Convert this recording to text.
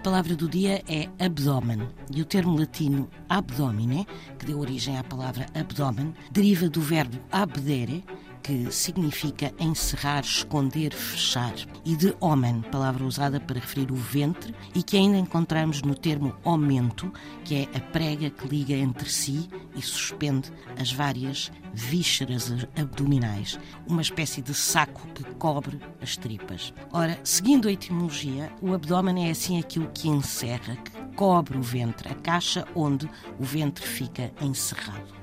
palavra do dia é abdômen e o termo latino abdomine, que deu origem à palavra abdômen, deriva do verbo abdere, que significa encerrar, esconder, fechar, e de homem, palavra usada para referir o ventre e que ainda encontramos no termo aumento, que é a prega que liga entre si e suspende as várias vísceras abdominais, uma espécie de saco que cobre as tripas. Ora, seguindo a etimologia, o abdômen é assim aquilo que encerra, que cobre o ventre, a caixa onde o ventre fica encerrado.